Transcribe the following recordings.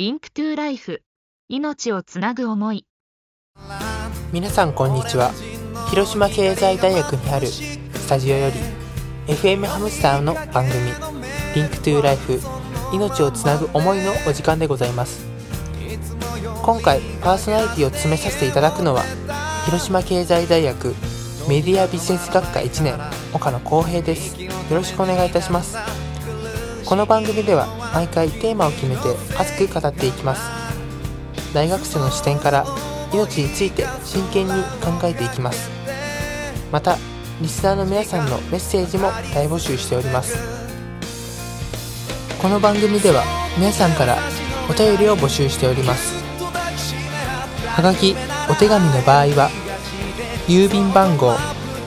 Link to Life。命をつなぐ思い。皆さんこんにちは。広島経済大学にあるスタジオより FM ハムスターの番組 Link to Life 命をつなぐ思いのお時間でございます。今回パーソナリティを務めさせていただくのは広島経済大学メディアビジネス学科1年岡野光平です。よろしくお願いいたします。この番組では毎回テーマを決めて熱く語っていきます。大学生の視点から命について真剣に考えていきます。またリスナーの皆さんのメッセージも大募集しております。この番組では皆さんからお便りを募集しております。はがきお手紙の場合は郵便番号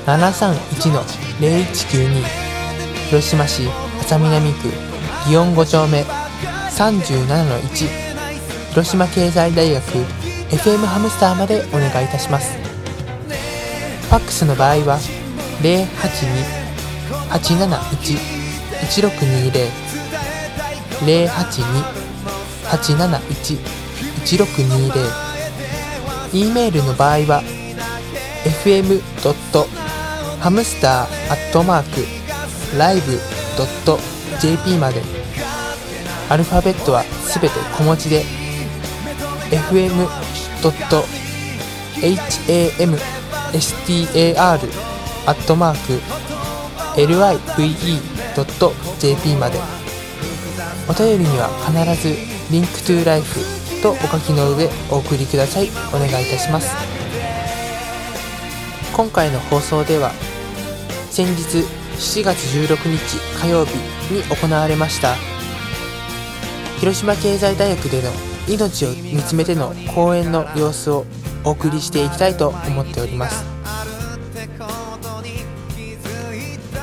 731-0192広島市安佐南区。祇園5丁目37-1広島経済大学 FM ハムスターまでお願いいたします。ファックスの場合は082-871-1620 082-871-1620 e メールの場合は fm.hamster.live.jp まで。アルファベットはすべて小文字で fm.hamstar.live.jp まで。お便りには必ずリンクトゥーライフとお書きの上お送りください。お願いいたします。今回の放送では先日7月16日火曜日に行われました広島経済大学での命を見つめての講演の様子をお送りしていきたいと思っております。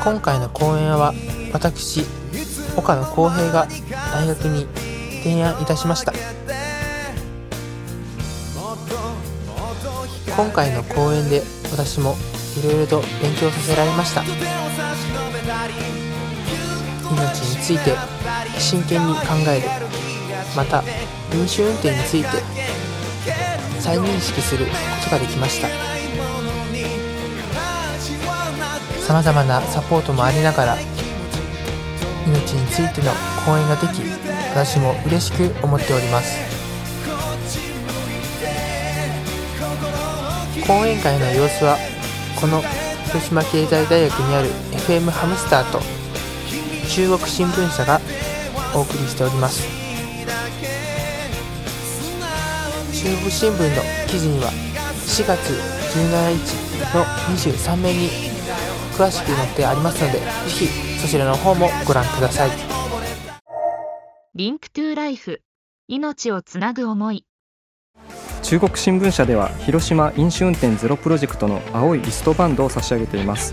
今回の講演は私岡野浩平が大学に提案いたしました。今回の講演で私もいろいろと勉強させられました。命について真剣に考える。また飲酒運転について再認識することができました。さまざまなサポートもありながら命についての講演ができ私も嬉しく思っております。講演会の様子はこの広島経済大学にある FM ハムスターと中国新聞社がお送りしております。中国新聞の記事には4月17日の23面に詳しく載ってありますのでぜひそちらの方もご覧ください。リンクトゥライフ命をつなぐ思い。中国新聞社では広島飲酒運転ゼロプロジェクトの青いリストバンドを差し上げています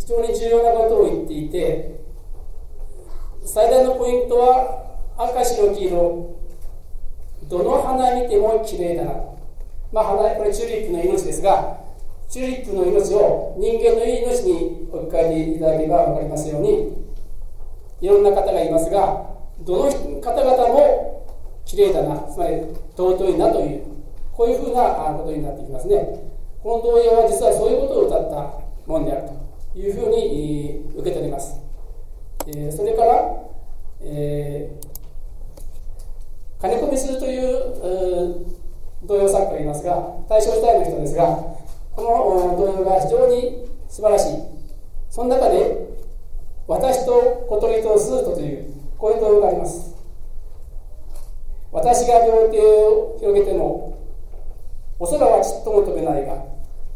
非常に重要なことを言っていて最大のポイントは赤白黄色どの花見ても綺麗だ。なまあ花これチューリップの命ですがチューリップの命を人間のいい命に置き換えていただければ分かりますようにいろんな方がいますがどの方々も綺麗だなつまり尊いなというこういうふうなことになってきますね。この童謡は実はそういうことを歌ったもんであると。いうふうに受け取ります、それから、えー、金子するという、童謡作家がいますが大正時代の人ですがこの童謡が非常に素晴らしい。その中で「私と小鳥とスート」というこういう童謡があります。私が両手を広げてもお空はちっとも飛べないが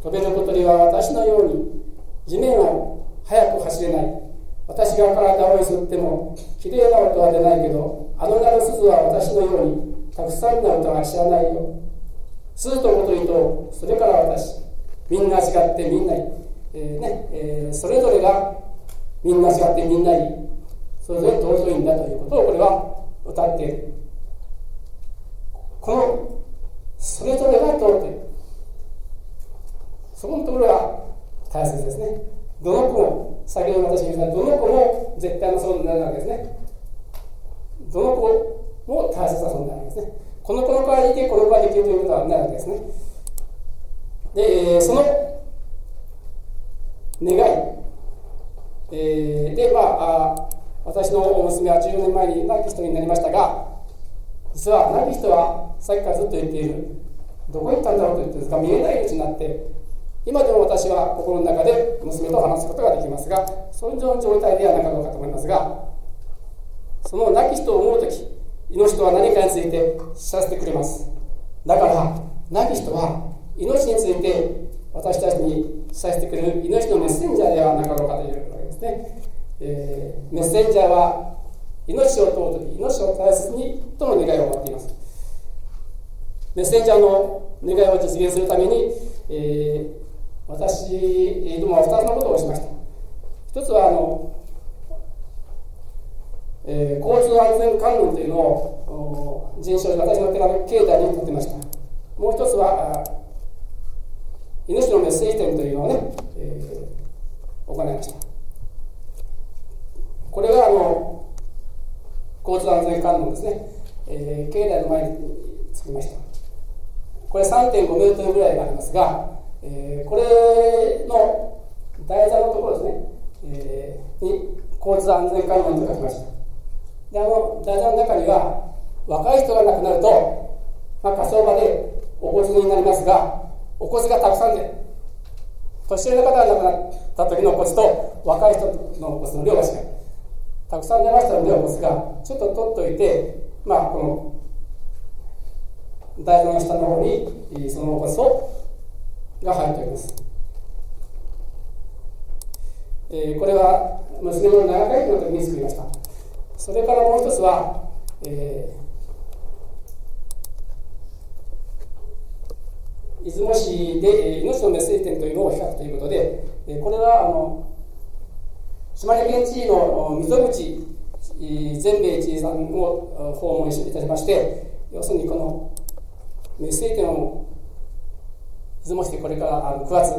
飛べる小鳥は私のように地面を速く走れない。私が体をゆすってもきれいな音は出ないけどあの鳴る鈴は私のようにたくさんの歌は知らないよ。鈴とごとりとそれから私。みんな違ってみんない、えー、ねえー、それぞれがみんな違ってみんない。いそれぞれ尊いんだということをこれは歌って。いるこのそれぞれが尊いそこのところが大切ですねどの子も先ほど私が言ったどの子も絶対の損になるわけですねどの子も大切な損になるわけですねこの子の子がいてこの子ができるということはないわけですねでその願い、えー、でまあ私の娘は14年前に亡き人になりましたが実は亡き人はさっきからずっと言っている。どこ行ったんだろうと言ってですか見えないうちになって今でも私は心の中で娘と話すことができますがその状態ではなかろうかと思いますがその亡き人を思う時命とは何かについて知らせてくれます。だから亡き人は命について私たちに知らせてくれる命のメッセンジャーではなかろうかというわけですね、えー、メッセンジャーは命を問う時命を大切にとの願いを持っています。メッセンジャーの願いを実現するために、えー私どもは2つのことをしました。一つはあの、えー、交通安全関連というのを人種私の手紙境内に取ってました。もう一つは命のメッセージ展というのをね、えー、行いました。これがあの交通安全関連ですね、えー、境内の前に作りました。これ3.5メートルぐらいありますがえー、これの台座のところですね、えー、に交通安全関連と書きました。であの台座の中には若い人が亡くなると、まあ、火葬場でお骨になりますがお骨がたくさんで年寄りの方が亡くなった時のお骨と若い人のお骨の量が違う。たくさん出ましたのでお骨がちょっと取っといてまあこの台座の下の方にそのお骨をが入っております、えー、これは娘の長会期の時に作りました。それからもう一つは、えー、出雲市で、え、命のメッセージ展というのを開くということで、え、これはあの島根県知事の溝口全米知事さんを訪問いたしまして要するにこのメッセージ展を出雲してこれからあの9月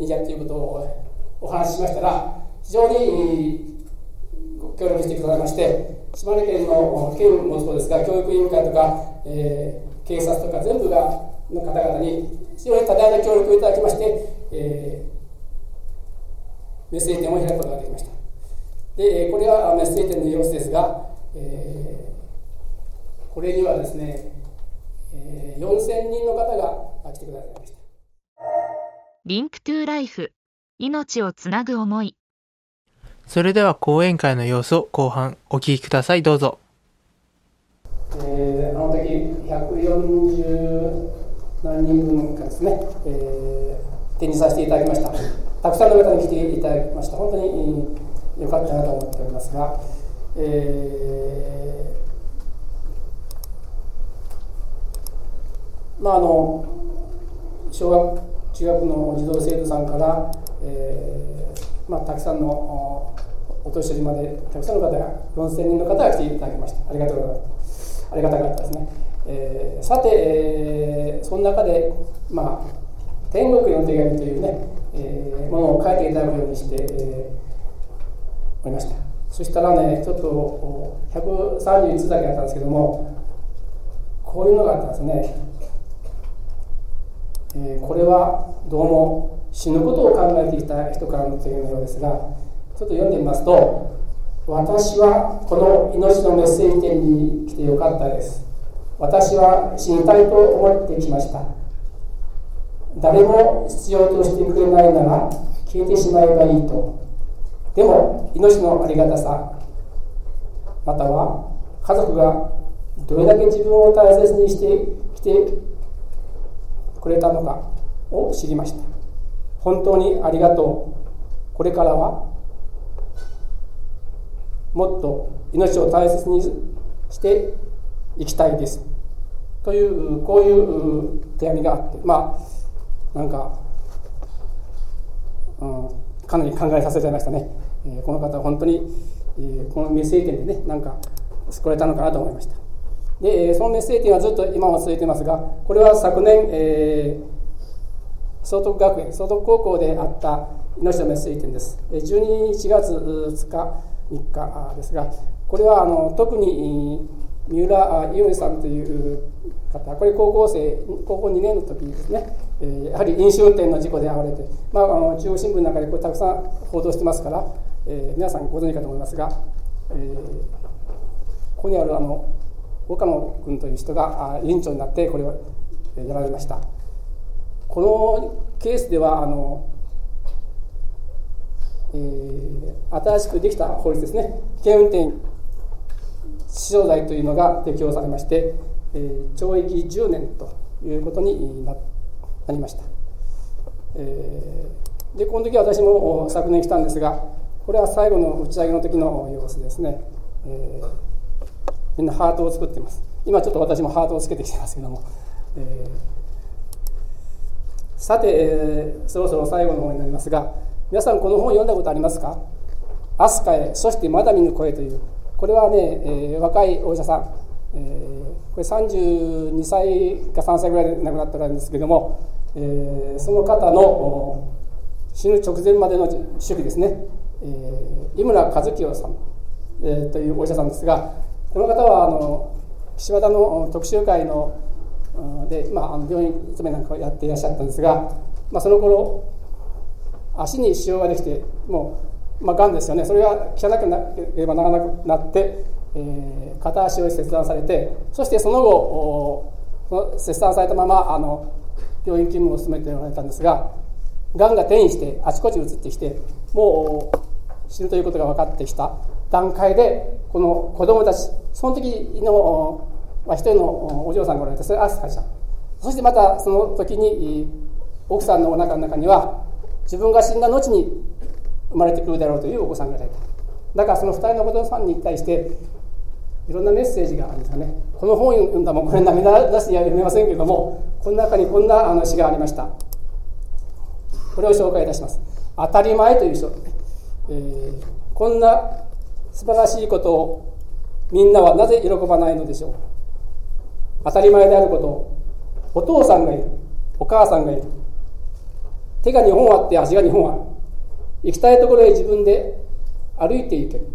にやっていうことをお話ししましたら非常にご協力してくださいまして島根県の県もそうですが教育委員会とか、えー、警察とか全部がの方々に非常に多大な協力をいただきまして、えー、メッセージ展を開くことができました。でこれはメッセージ展の様子ですが、えー、これにはですね、4000人の方が来てくださいました。リンクトゥライフ命をつなぐ思い。それでは講演会の様子を後半お聞きください。どうぞ。えー、あの時140何人分かですね、えー、展示させていただきました。たくさんの方に来ていただきました。本当に良かったなと思っておりますが、えー、まああの小学中学の児童生徒さんから、えーまあ、たくさんのお年寄りまでたくさんの方が4000人の方が来ていただきました。ありがとうございます。ありがたかったですね、えー、さて、えー、その中で、まあ、天国の手紙というね、えー、ものを書いていただくようにして、えー、おりました。そしたらねちょっと131つだけあったんですけどもこういうのがあったんですね。えー、これはどうも死ぬことを考えていた人からの手紙のようですがちょっと読んでみますと私はこの命のメッセージ展に来てよかったです私は死にたいと思ってきました誰も必要としてくれないなら消えてしまえばいいとでも命のありがたさまたは家族がどれだけ自分を大切にしてきてくれたのかを知りました。本当にありがとう。これからはもっと命を大切にしていきたいです。というこういう手紙があってまあなんか、うん、かなり考えさせちゃいましたね、えー、この方は本当に、えー、このメッセージ点でねなんか救われたのかなと思いました。でそのメッセージはずっと今も続いてますがこれは昨年、えー、総督学園総督高校であった命のメッセージです。12月2日3日ですがこれはあの特に三浦伊織さんという方これ高校生高校2年の時ですね、えー、やはり飲酒運転の事故で遭われて、まあ、あの中央新聞の中でこれたくさん報道してますから、えー、皆さんご存知かと思いますが、えー、ここにあるあの岡野君という人が委員長になってこれをやられました。このケースではあの、えー、新しくできた法律ですね。危険運転死傷罪というのが適用されまして、えー、懲役10年ということになりました、えー、でこの時私も昨年来たんですがこれは最後の打ち上げの時の様子ですね、えーみんなハートを作っています。今ちょっと私もハートをつけてきてますけども、えー、さて、えー、そろそろ最後の方になりますが皆さんこの本読んだことありますか「飛鳥へそしてまだ見ぬ声」という。これはね、えー、若いお医者さん、えー、これ32歳か3歳ぐらいで亡くなったらんですけども、えー、その方の死ぬ直前までの手記ですね、えー、井村和清さん、えー、というお医者さんですがこの方はあの岸和田の特集会ので、まあ、あの病院勤めなんかをやっていらっしゃったんですが、まあ、その頃足に腫瘍ができてもう、まあ、がんですよね。それが汚くなければならなくなって、えー、片足を切断されてそしてその後その切断されたままあの病院勤務を進めておられたんですががんが転移してあちこち移ってきてもう死ぬということが分かってきた段階でこの子供たちその時の、まあ、一人のお嬢さんがおられてそれアスカちゃんそしてまたその時に奥さんのお腹の中には自分が死んだ後に生まれてくるだろうというお子さんがいた。だからその二人の子供さんに対していろんなメッセージがあるんですよね。この本を読んだもこれ涙出しには読めませんけどもこの中にこんな詩がありました。これを紹介いたします。当たり前という書、えー、こんな素晴らしいことをみんなはなぜ喜ばないのでしょう？当たり前であることをお父さんがいるお母さんがいる。手が2本あって足が2本ある。行きたいところへ自分で歩いていける。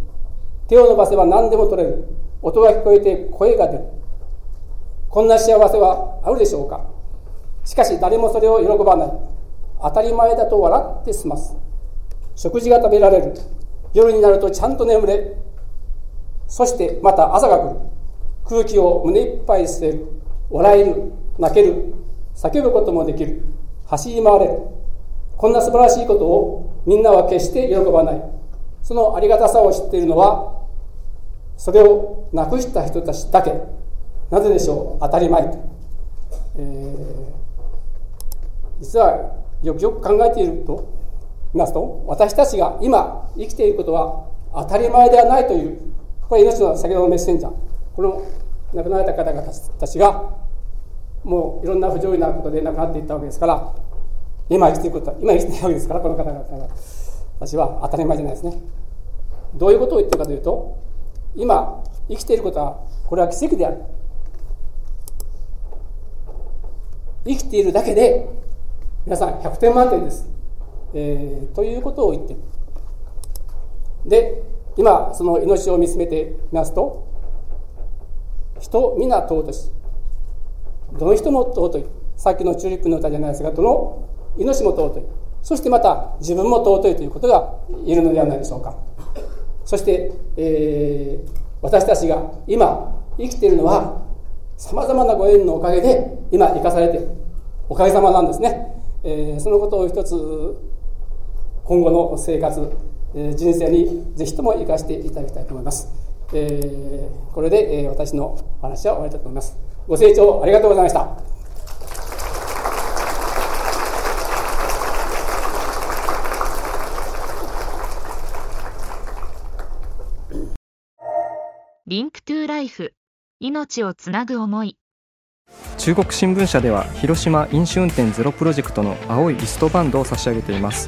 手を伸ばせば何でも取れる。音が聞こえて声が出る。こんな幸せはあるでしょうか？しかし誰もそれを喜ばない。当たり前だと笑って済ます。食事が食べられる。夜になるとちゃんと眠れ。そしてまた朝が来る。空気を胸いっぱい吸える笑える泣ける叫ぶこともできる。走り回れる。こんな素晴らしいことをみんなは決して喜ばない。そのありがたさを知っているのはそれをなくした人たちだけ。なぜでしょう？当たり前。と、えー、実はよくよく考えていると言いますと私たちが今生きていることは当たり前ではないというこれ命の先ほどのメッセンジャー。この亡くなられた方々たちがもういろんな不条理なことで亡くなっていったわけですから今生きていることは今生きているわけですからこの方々たちは当たり前じゃないですね。どういうことを言ってるかというと今生きていることはこれは奇跡である。生きているだけで皆さん100点満点です、えー、ということを言ってる。で今その命を見つめてみますと人皆尊しどの人も尊い。さっきのチューリップの歌じゃないですがどの命も尊い。そしてまた自分も尊いということが言えるのではないでしょうか。そして、えー、私たちが今生きているのはさまざまなご縁のおかげで今生かされているおかげさまなんですね、えー、そのことを一つ今後の生活人生にぜひとも生かしていただきたいと思います。えー、これで、え私の話は終わりたいと思います。ご清聴ありがとうございました。クトゥライフ命をつなぐ思い中国新聞社では広島飲酒運転ゼロプロジェクトの青いリストバンドを差し上げています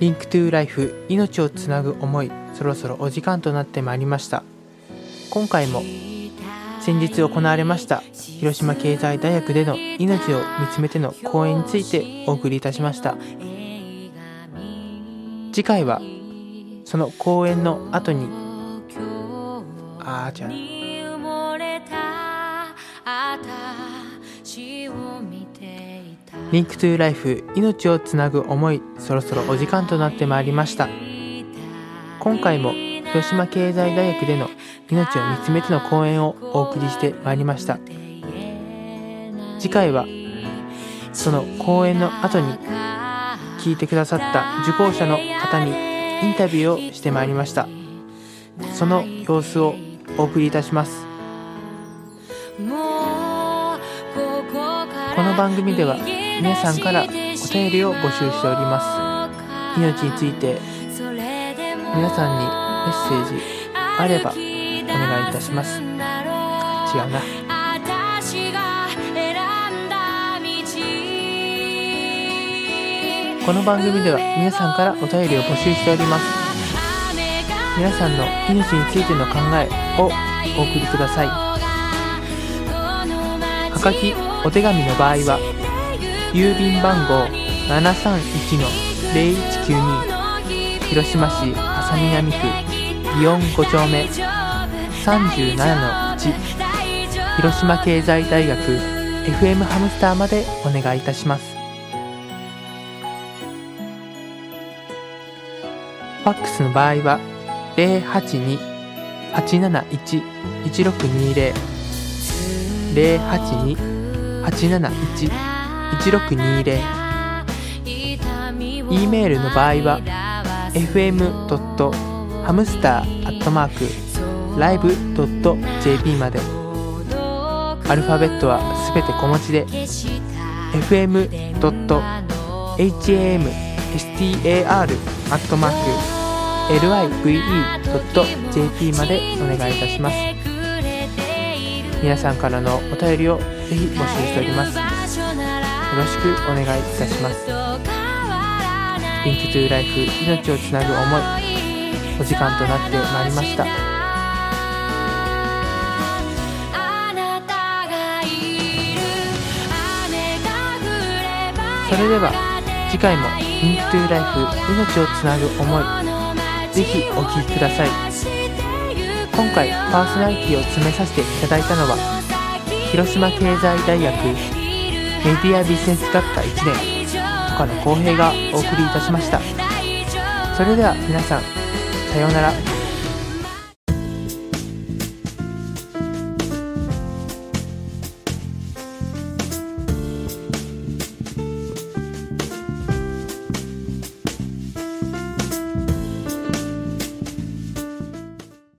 リンクトゥーライフ命をつなぐ思いそろそろお時間となってまいりました。今回も先日行われました広島経済大学での命を見つめての講演についてお送りいたしました。次回はその講演の後にあーじゃあリンクトゥライフ命をつなぐ思いそろそろお時間となってまいりました。今回も広島経済大学での命を見つめての講演をお送りしてまいりました。次回はその講演の後に聞いてくださった受講者の方にインタビューをしてまいりました。その様子をお送りいたします。この番組では皆さんからお便りを募集しております。命について皆さんにメッセージあればお願いいたします。違うな。この番組では皆さんからお便りを募集しております。皆さんの命についての考えをお送りください。はがきお手紙の場合は郵便番号731-0192広島市安佐南区祇園5丁目37-1広島経済大学 FM ハムスターまでお願いいたします。ファックスの場合は082-871-1620 082-871-1620 e メールの場合は fm.hamster.live.jp まで。アルファベットはすべて小文字で fm.hamster.live.jp までお願いいたします。皆さんからのお便りをぜひ募集しております。よろしくお願いいたします。 Link to Life 命をつなぐ思いお時間となってまいりました。それでは次回も Link to Life 命をつなぐ思いぜひお聴きください。今回パーソナリティを詰めさせていただいたのは広島経済大学メディアビジネス学科1年岡野浩平がお送りいたしました。それでは皆さんさようなら。